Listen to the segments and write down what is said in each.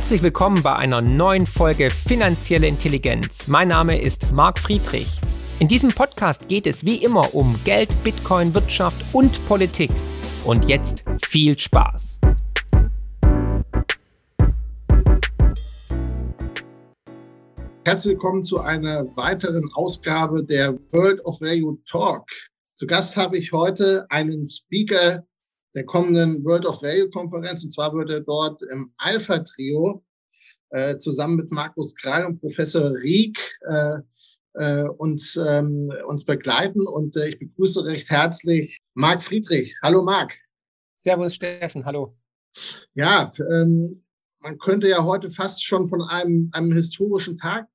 Herzlich willkommen bei einer neuen Folge Finanzielle Intelligenz. Mein Name ist Marc Friedrich. In diesem Podcast geht es wie immer um Geld, Bitcoin, Wirtschaft und Politik. Und jetzt viel Spaß. Herzlich willkommen zu einer weiteren Ausgabe der World of Value Talk. Zu Gast habe ich heute einen Speaker, der kommenden World of Value Konferenz. Und zwar wird er dort im Alpha Trio äh, zusammen mit Markus Krall und Professor Rieck äh, äh, uns, ähm, uns begleiten. Und äh, ich begrüße recht herzlich Marc Friedrich. Hallo Marc. Servus Steffen, hallo. Ja, ähm, man könnte ja heute fast schon von einem, einem historischen Tag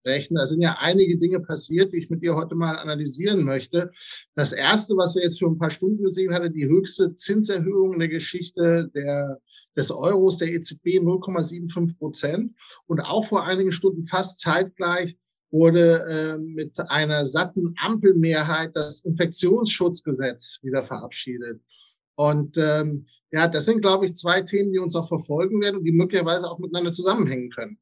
sprechen. Da sind ja einige Dinge passiert, die ich mit dir heute mal analysieren möchte. Das erste, was wir jetzt für ein paar Stunden gesehen hatten, die höchste Zinserhöhung in der Geschichte der, des Euros, der EZB 0,75 Prozent. Und auch vor einigen Stunden fast zeitgleich wurde äh, mit einer satten Ampelmehrheit das Infektionsschutzgesetz wieder verabschiedet. Und ähm, ja, das sind, glaube ich, zwei Themen, die uns auch verfolgen werden und die möglicherweise auch miteinander zusammenhängen können.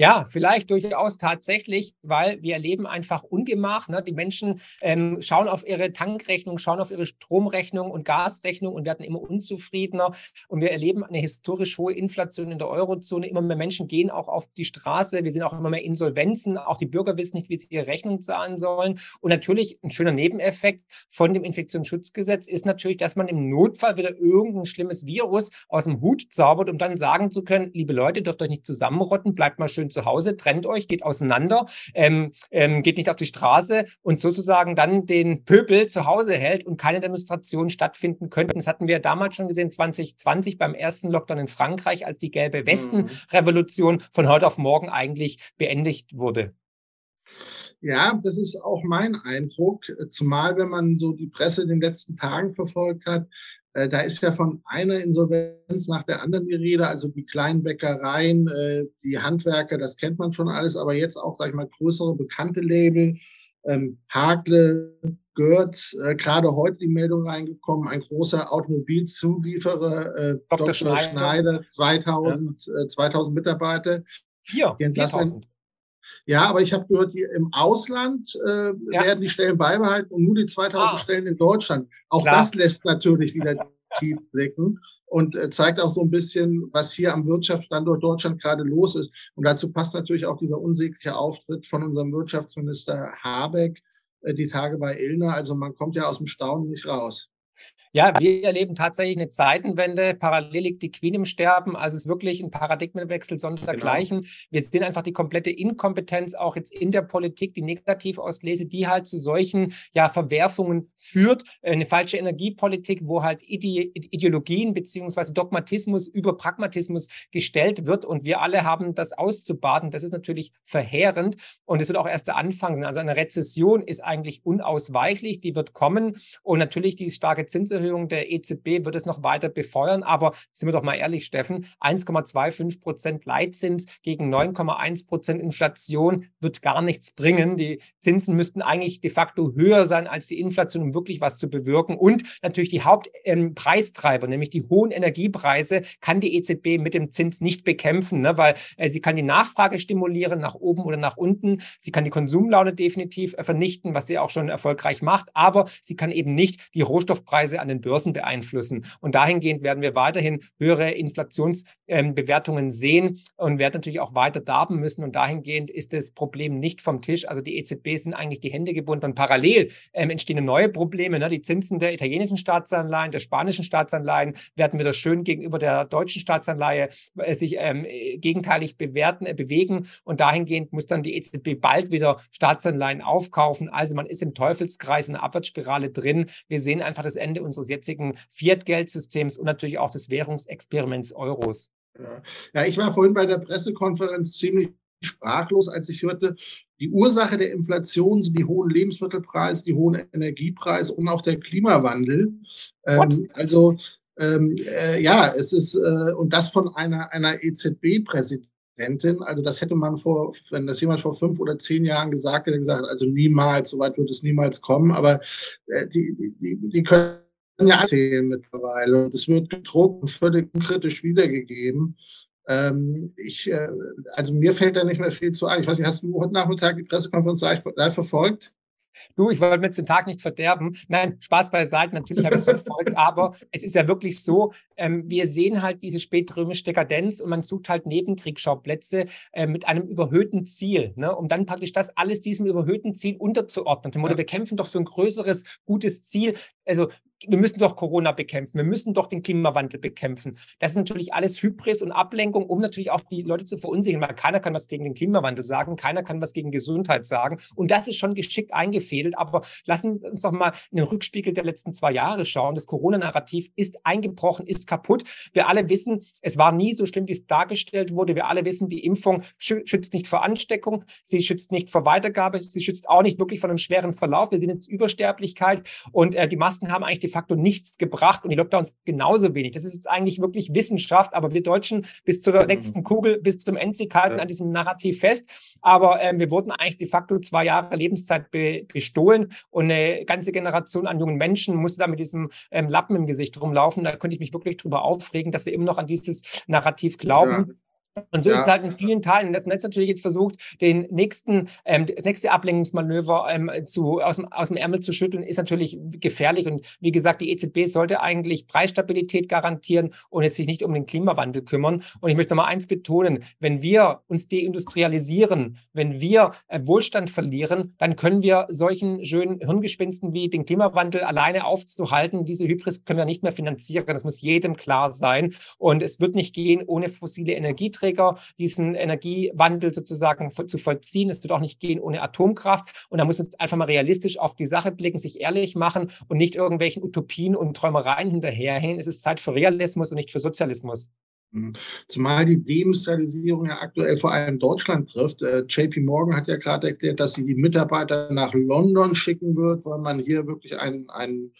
Ja, vielleicht durchaus tatsächlich, weil wir erleben einfach Ungemach. Ne? Die Menschen ähm, schauen auf ihre Tankrechnung, schauen auf ihre Stromrechnung und Gasrechnung und werden immer unzufriedener. Und wir erleben eine historisch hohe Inflation in der Eurozone. Immer mehr Menschen gehen auch auf die Straße. Wir sehen auch immer mehr Insolvenzen. Auch die Bürger wissen nicht, wie sie ihre Rechnung zahlen sollen. Und natürlich ein schöner Nebeneffekt von dem Infektionsschutzgesetz ist natürlich, dass man im Notfall wieder irgendein schlimmes Virus aus dem Hut zaubert, um dann sagen zu können, liebe Leute, dürft euch nicht zusammenrotten, bleibt mal schön schön zu Hause, trennt euch, geht auseinander, ähm, ähm, geht nicht auf die Straße und sozusagen dann den Pöbel zu Hause hält und keine Demonstrationen stattfinden könnten. Das hatten wir damals schon gesehen, 2020 beim ersten Lockdown in Frankreich, als die gelbe Westen-Revolution von heute auf morgen eigentlich beendigt wurde. Ja, das ist auch mein Eindruck, zumal wenn man so die Presse in den letzten Tagen verfolgt hat, äh, da ist ja von einer Insolvenz nach der anderen die Rede, also die kleinen Bäckereien, äh, die Handwerker, das kennt man schon alles, aber jetzt auch, sag ich mal, größere bekannte Label, ähm, Hagle, Görz, äh, gerade heute die Meldung reingekommen, ein großer Automobilzulieferer, äh, Dr. Dr. Schneider, Schneider 2000, ja. äh, 2000 Mitarbeiter. Vier, 4000. Ja, aber ich habe gehört, im Ausland äh, ja. werden die Stellen beibehalten und nur die 2000 ah. Stellen in Deutschland. Auch Klar. das lässt natürlich wieder tief blicken und äh, zeigt auch so ein bisschen, was hier am Wirtschaftsstandort Deutschland gerade los ist. Und dazu passt natürlich auch dieser unsägliche Auftritt von unserem Wirtschaftsminister Habeck äh, die Tage bei Illner. Also man kommt ja aus dem Staunen nicht raus. Ja, wir erleben tatsächlich eine Zeitenwende. Parallel liegt die Queen im Sterben. Also es ist wirklich ein Paradigmenwechsel sondergleichen. Genau. Wir sehen einfach die komplette Inkompetenz auch jetzt in der Politik, die negativ auslese, die halt zu solchen ja, Verwerfungen führt. Eine falsche Energiepolitik, wo halt Ide Ideologien beziehungsweise Dogmatismus über Pragmatismus gestellt wird. Und wir alle haben das auszubaden. Das ist natürlich verheerend. Und es wird auch erst der Anfang sein. Also eine Rezession ist eigentlich unausweichlich. Die wird kommen. Und natürlich die starke Zinserhöhung Zinserhöhung der EZB wird es noch weiter befeuern. Aber sind wir doch mal ehrlich, Steffen, 1,25 Prozent Leitzins gegen 9,1 Prozent Inflation wird gar nichts bringen. Die Zinsen müssten eigentlich de facto höher sein als die Inflation, um wirklich was zu bewirken. Und natürlich die Hauptpreistreiber, ähm, nämlich die hohen Energiepreise, kann die EZB mit dem Zins nicht bekämpfen, ne? weil äh, sie kann die Nachfrage stimulieren nach oben oder nach unten. Sie kann die Konsumlaune definitiv äh, vernichten, was sie auch schon erfolgreich macht. Aber sie kann eben nicht die Rohstoffpreise an an den Börsen beeinflussen. Und dahingehend werden wir weiterhin höhere Inflationsbewertungen ähm, sehen und werden natürlich auch weiter darben müssen. Und dahingehend ist das Problem nicht vom Tisch. Also die EZB sind eigentlich die Hände gebunden und parallel ähm, entstehen neue Probleme. Ne? Die Zinsen der italienischen Staatsanleihen, der spanischen Staatsanleihen werden wieder schön gegenüber der deutschen Staatsanleihe äh, sich ähm, gegenteilig bewerten, äh, bewegen. Und dahingehend muss dann die EZB bald wieder Staatsanleihen aufkaufen. Also man ist im Teufelskreis in einer Abwärtsspirale drin. Wir sehen einfach das Ende unserer unseres jetzigen Fiat-Geldsystems und natürlich auch des Währungsexperiments Euros. Ja. ja, ich war vorhin bei der Pressekonferenz ziemlich sprachlos, als ich hörte, die Ursache der Inflation sind die hohen Lebensmittelpreise, die hohen Energiepreise und auch der Klimawandel. Ähm, also ähm, äh, ja, es ist, äh, und das von einer, einer EZB-Präsidentin. Also das hätte man vor, wenn das jemand vor fünf oder zehn Jahren gesagt hätte, gesagt, also niemals, so weit wird es niemals kommen. Aber äh, die, die, die können ja erzählen mittlerweile. Und es wird gedruckt und völlig kritisch wiedergegeben. Ähm, ich, äh, also mir fällt da nicht mehr viel zu ein. Ich weiß nicht, hast du heute Nachmittag die Pressekonferenz live, verfolgt? Du, ich wollte mir jetzt den Tag nicht verderben. Nein, Spaß beiseite, natürlich habe ich es verfolgt, aber es ist ja wirklich so, ähm, wir sehen halt diese spätrömische Dekadenz und man sucht halt Nebenkriegsschauplätze äh, mit einem überhöhten Ziel, ne, um dann praktisch das alles diesem überhöhten Ziel unterzuordnen. Dem ja. wir kämpfen doch für ein größeres, gutes Ziel. Also wir müssen doch Corona bekämpfen, wir müssen doch den Klimawandel bekämpfen. Das ist natürlich alles Hybris und Ablenkung, um natürlich auch die Leute zu verunsichern, weil keiner kann was gegen den Klimawandel sagen, keiner kann was gegen Gesundheit sagen. Und das ist schon geschickt eingefädelt. Aber lassen uns doch mal in den Rückspiegel der letzten zwei Jahre schauen. Das Corona-Narrativ ist eingebrochen, ist kaputt. Wir alle wissen, es war nie so schlimm, wie es dargestellt wurde. Wir alle wissen, die Impfung schützt nicht vor Ansteckung, sie schützt nicht vor Weitergabe, sie schützt auch nicht wirklich vor einem schweren Verlauf. Wir sind jetzt Übersterblichkeit und äh, die Masken haben eigentlich de facto nichts gebracht und die Lockdowns genauso wenig. Das ist jetzt eigentlich wirklich Wissenschaft, aber wir Deutschen bis zur mhm. letzten Kugel, bis zum Endsieg halten ja. an diesem Narrativ fest. Aber ähm, wir wurden eigentlich de facto zwei Jahre Lebenszeit be bestohlen und eine ganze Generation an jungen Menschen musste da mit diesem ähm, Lappen im Gesicht rumlaufen. Da könnte ich mich wirklich drüber aufregen, dass wir immer noch an dieses Narrativ glauben. Ja. Und so ja. ist es halt in vielen Teilen. Das Netz natürlich jetzt versucht, den nächsten, ähm, das nächste Ablenkungsmanöver ähm, zu, aus, dem, aus dem Ärmel zu schütteln, ist natürlich gefährlich. Und wie gesagt, die EZB sollte eigentlich Preisstabilität garantieren und jetzt sich nicht um den Klimawandel kümmern. Und ich möchte noch mal eins betonen: Wenn wir uns deindustrialisieren, wenn wir äh, Wohlstand verlieren, dann können wir solchen schönen Hirngespinsten wie den Klimawandel alleine aufzuhalten. Diese Hybris können wir nicht mehr finanzieren. Das muss jedem klar sein. Und es wird nicht gehen ohne fossile Energieträger. Energieträger, diesen Energiewandel sozusagen zu vollziehen. Es wird auch nicht gehen ohne Atomkraft. Und da muss man jetzt einfach mal realistisch auf die Sache blicken, sich ehrlich machen und nicht irgendwelchen Utopien und Träumereien hinterherhängen. Es ist Zeit für Realismus und nicht für Sozialismus. Mhm. Zumal die Deindustrialisierung ja aktuell vor allem Deutschland trifft. Äh, JP Morgan hat ja gerade erklärt, dass sie die Mitarbeiter nach London schicken wird, weil man hier wirklich einen, einen,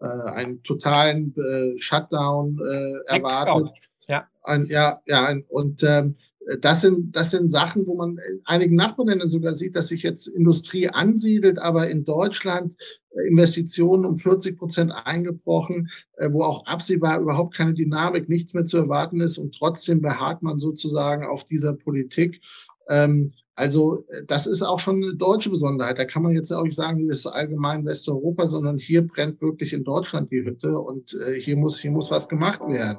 äh, einen totalen äh, Shutdown äh, erwartet. Ja. Ein, ja, ja, ein, und ähm, das, sind, das sind Sachen, wo man in einigen Nachbarländern sogar sieht, dass sich jetzt Industrie ansiedelt, aber in Deutschland äh, Investitionen um 40 Prozent eingebrochen, äh, wo auch absehbar überhaupt keine Dynamik, nichts mehr zu erwarten ist und trotzdem beharrt man sozusagen auf dieser Politik. Ähm, also äh, das ist auch schon eine deutsche Besonderheit. Da kann man jetzt auch nicht sagen, das ist allgemein Westeuropa, sondern hier brennt wirklich in Deutschland die Hütte und äh, hier muss hier muss was gemacht werden.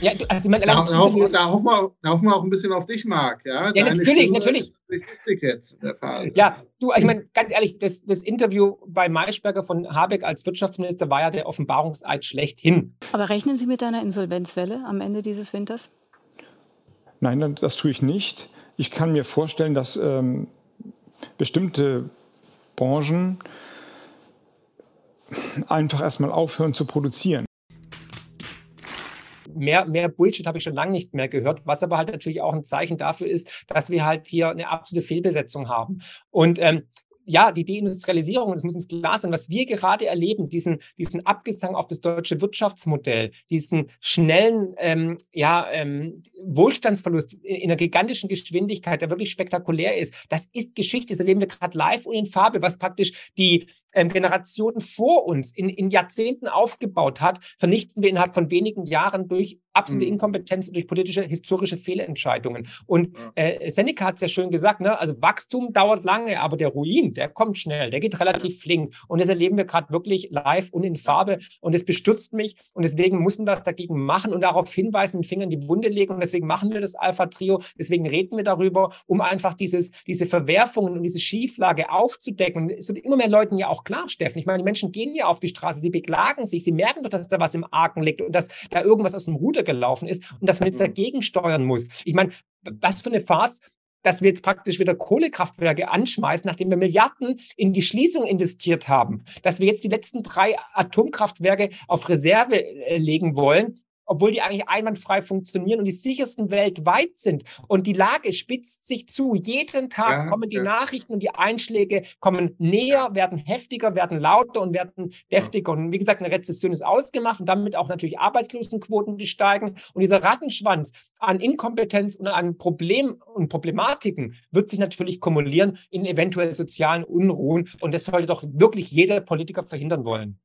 Ja, also man, da, da, hoffen, da, hoffen wir, da hoffen wir auch ein bisschen auf dich, Marc. Ja, ja natürlich, Stimme natürlich. Ist jetzt der Fall. Ja, du, ich meine, ganz ehrlich, das, das Interview bei Maischberger von Habeck als Wirtschaftsminister war ja der Offenbarungseid schlechthin. Aber rechnen Sie mit einer Insolvenzwelle am Ende dieses Winters? Nein, das tue ich nicht. Ich kann mir vorstellen, dass ähm, bestimmte Branchen einfach erstmal aufhören zu produzieren mehr, mehr Bullshit habe ich schon lange nicht mehr gehört, was aber halt natürlich auch ein Zeichen dafür ist, dass wir halt hier eine absolute Fehlbesetzung haben. Und ähm, ja, die Deindustrialisierung, das muss uns klar sein, was wir gerade erleben, diesen, diesen Abgesang auf das deutsche Wirtschaftsmodell, diesen schnellen ähm, ja, ähm, Wohlstandsverlust in einer gigantischen Geschwindigkeit, der wirklich spektakulär ist, das ist Geschichte, das erleben wir gerade live und in Farbe, was praktisch die ähm, Generation vor uns in, in Jahrzehnten aufgebaut hat, vernichten wir innerhalb von wenigen Jahren durch absolute mhm. Inkompetenz und durch politische, historische Fehlentscheidungen. Und äh, Seneca hat es ja schön gesagt, ne? also Wachstum dauert lange, aber der Ruin, der kommt schnell, der geht relativ flink. Und das erleben wir gerade wirklich live und in Farbe. Und es bestürzt mich. Und deswegen muss man das dagegen machen und darauf hinweisen, den Finger in die Wunde legen. Und deswegen machen wir das Alpha-Trio. Deswegen reden wir darüber, um einfach dieses, diese Verwerfungen und diese Schieflage aufzudecken. Und es wird immer mehr Leuten ja auch klar, Steffen. Ich meine, die Menschen gehen ja auf die Straße, sie beklagen sich, sie merken doch, dass da was im Argen liegt und dass da irgendwas aus dem Ruder gelaufen ist und dass man jetzt mhm. dagegen steuern muss. Ich meine, was für eine Farce, dass wir jetzt praktisch wieder Kohlekraftwerke anschmeißen, nachdem wir Milliarden in die Schließung investiert haben, dass wir jetzt die letzten drei Atomkraftwerke auf Reserve äh, legen wollen obwohl die eigentlich einwandfrei funktionieren und die sichersten weltweit sind. Und die Lage spitzt sich zu. Jeden Tag ja, kommen die ja. Nachrichten und die Einschläge kommen näher, werden heftiger, werden lauter und werden deftiger. Und wie gesagt, eine Rezession ist ausgemacht und damit auch natürlich Arbeitslosenquoten, die steigen. Und dieser Rattenschwanz an Inkompetenz und an Problemen und Problematiken wird sich natürlich kumulieren in eventuell sozialen Unruhen. Und das sollte doch wirklich jeder Politiker verhindern wollen.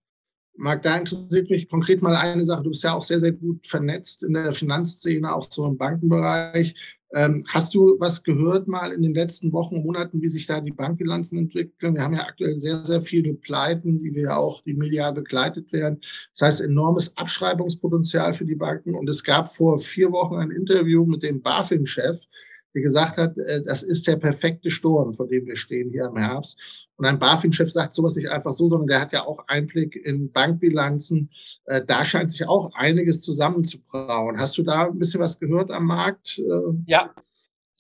Marc, da interessiert mich konkret mal eine Sache. Du bist ja auch sehr, sehr gut vernetzt in der Finanzszene, auch so im Bankenbereich. Ähm, hast du was gehört mal in den letzten Wochen, Monaten, wie sich da die Bankbilanzen entwickeln? Wir haben ja aktuell sehr, sehr viele Pleiten, die wir auch, die medial begleitet werden. Das heißt, enormes Abschreibungspotenzial für die Banken. Und es gab vor vier Wochen ein Interview mit dem BaFin-Chef, der gesagt hat, äh, das ist der perfekte Sturm, vor dem wir stehen hier im Herbst. Und ein BaFin-Chef sagt sowas nicht einfach so, sondern der hat ja auch Einblick in Bankbilanzen. Äh, da scheint sich auch einiges zusammenzubrauen. Hast du da ein bisschen was gehört am Markt? Äh, ja,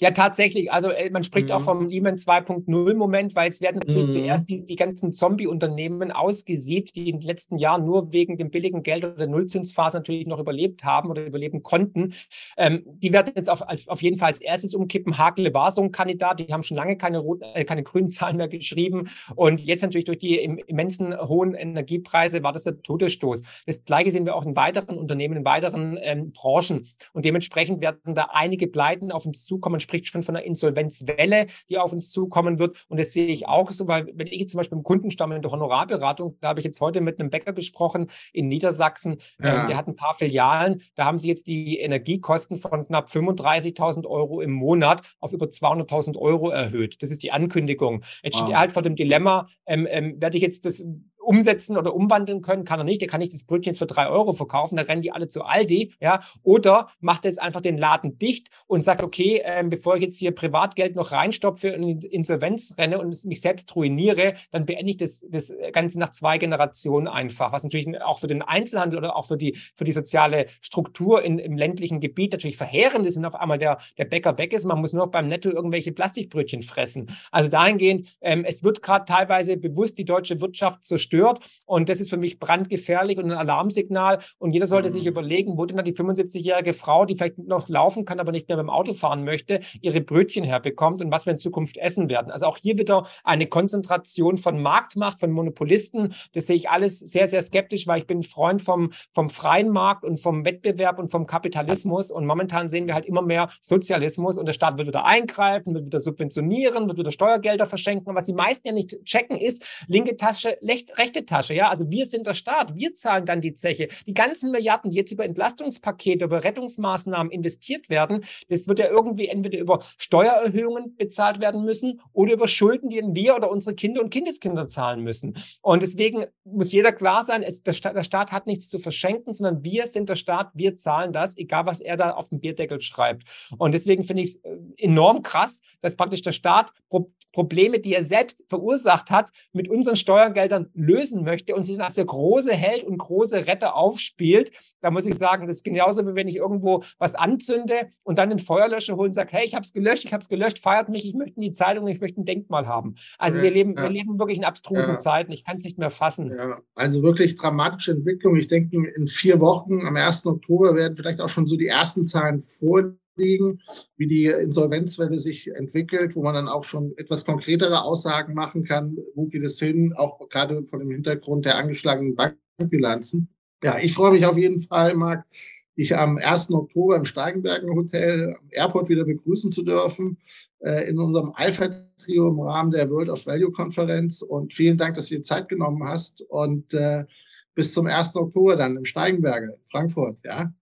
ja, tatsächlich. Also äh, man spricht mhm. auch vom Lehman 2.0-Moment, weil es werden natürlich mhm. zuerst die, die ganzen Zombie-Unternehmen ausgesiebt, die in den letzten Jahren nur wegen dem billigen Geld oder der Nullzinsphase natürlich noch überlebt haben oder überleben konnten. Ähm, die werden jetzt auf, auf jeden Fall als erstes umkippen. Hakele war so ein Kandidat, die haben schon lange keine, roten, äh, keine grünen Zahlen mehr geschrieben. Und jetzt natürlich durch die immensen hohen Energiepreise war das der Todesstoß. Das gleiche sehen wir auch in weiteren Unternehmen, in weiteren ähm, Branchen. Und dementsprechend werden da einige Pleiten auf uns zukommen spricht schon von einer Insolvenzwelle, die auf uns zukommen wird. Und das sehe ich auch so, weil wenn ich jetzt zum Beispiel im Kundenstamm in der Honorarberatung, da habe ich jetzt heute mit einem Bäcker gesprochen in Niedersachsen, ja. ähm, der hat ein paar Filialen, da haben sie jetzt die Energiekosten von knapp 35.000 Euro im Monat auf über 200.000 Euro erhöht. Das ist die Ankündigung. Jetzt wow. steht er halt vor dem Dilemma, ähm, ähm, werde ich jetzt das umsetzen oder umwandeln können, kann er nicht. Der kann nicht das Brötchen für drei Euro verkaufen, da rennen die alle zu Aldi, ja. Oder macht er jetzt einfach den Laden dicht und sagt, okay, ähm, bevor ich jetzt hier Privatgeld noch reinstopfe und in Insolvenz renne und mich selbst ruiniere, dann beende ich das, das Ganze nach zwei Generationen einfach. Was natürlich auch für den Einzelhandel oder auch für die, für die soziale Struktur in, im ländlichen Gebiet natürlich verheerend ist, wenn auf einmal der, der Bäcker weg ist. Man muss nur noch beim Netto irgendwelche Plastikbrötchen fressen. Also dahingehend, ähm, es wird gerade teilweise bewusst die deutsche Wirtschaft zerstört zerstört. Und das ist für mich brandgefährlich und ein Alarmsignal. Und jeder sollte mhm. sich überlegen, wo denn dann die 75-jährige Frau, die vielleicht noch laufen kann, aber nicht mehr beim Auto fahren möchte, ihre Brötchen herbekommt und was wir in Zukunft essen werden. Also auch hier wieder eine Konzentration von Marktmacht, von Monopolisten. Das sehe ich alles sehr, sehr skeptisch, weil ich bin Freund vom, vom freien Markt und vom Wettbewerb und vom Kapitalismus. Und momentan sehen wir halt immer mehr Sozialismus und der Staat wird wieder eingreifen, wird wieder subventionieren, wird wieder Steuergelder verschenken. Und was die meisten ja nicht checken, ist, linke Tasche, rechte Tasche. Ja, also wir sind der Staat, wir zahlen dann die Zeche. Die ganzen Milliarden, die jetzt über Entlastungspakete, über Rettungsmaßnahmen investiert werden, das wird ja irgendwie entweder über Steuererhöhungen bezahlt werden müssen oder über Schulden, die wir oder unsere Kinder und Kindeskinder zahlen müssen. Und deswegen muss jeder klar sein, es, der, Staat, der Staat hat nichts zu verschenken, sondern wir sind der Staat, wir zahlen das, egal was er da auf dem Bierdeckel schreibt. Und deswegen finde ich es äh, enorm krass, dass praktisch der Staat Probleme, die er selbst verursacht hat, mit unseren Steuergeldern lösen möchte und sich als der große Held und große Retter aufspielt. Da muss ich sagen, das ist genauso, wie wenn ich irgendwo was anzünde und dann den Feuerlöscher hole und sage, hey, ich habe es gelöscht, ich habe es gelöscht, feiert mich, ich möchte in die Zeitung, ich möchte ein Denkmal haben. Also ja, wir, leben, ja. wir leben wirklich in abstrusen ja. Zeiten. Ich kann es nicht mehr fassen. also wirklich dramatische Entwicklung. Ich denke, in vier Wochen, am 1. Oktober, werden vielleicht auch schon so die ersten Zahlen vorliegen liegen, wie die Insolvenzwelle sich entwickelt, wo man dann auch schon etwas konkretere Aussagen machen kann, wo geht es hin, auch gerade von dem Hintergrund der angeschlagenen Bankbilanzen. Ja, ich freue mich auf jeden Fall, Marc, dich am 1. Oktober im Steigenberger Hotel am Airport wieder begrüßen zu dürfen, äh, in unserem Alpha-Trio im Rahmen der World of Value-Konferenz. Und vielen Dank, dass du dir Zeit genommen hast. Und äh, bis zum 1. Oktober dann im Steigenberger Frankfurt. Ja.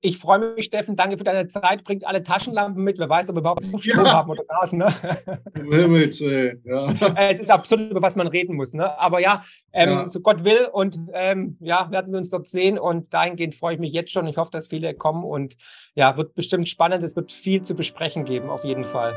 Ich freue mich, Steffen. Danke für deine Zeit. Bringt alle Taschenlampen mit. Wer weiß, ob wir überhaupt noch Strom ja. haben oder Gas. Ne? Himmels, ja. Äh, es ist absurd, über was man reden muss. Ne? Aber ja, ähm, ja, so Gott will. Und ähm, ja, werden wir uns dort sehen. Und dahingehend freue ich mich jetzt schon. Ich hoffe, dass viele kommen. Und ja, wird bestimmt spannend. Es wird viel zu besprechen geben, auf jeden Fall.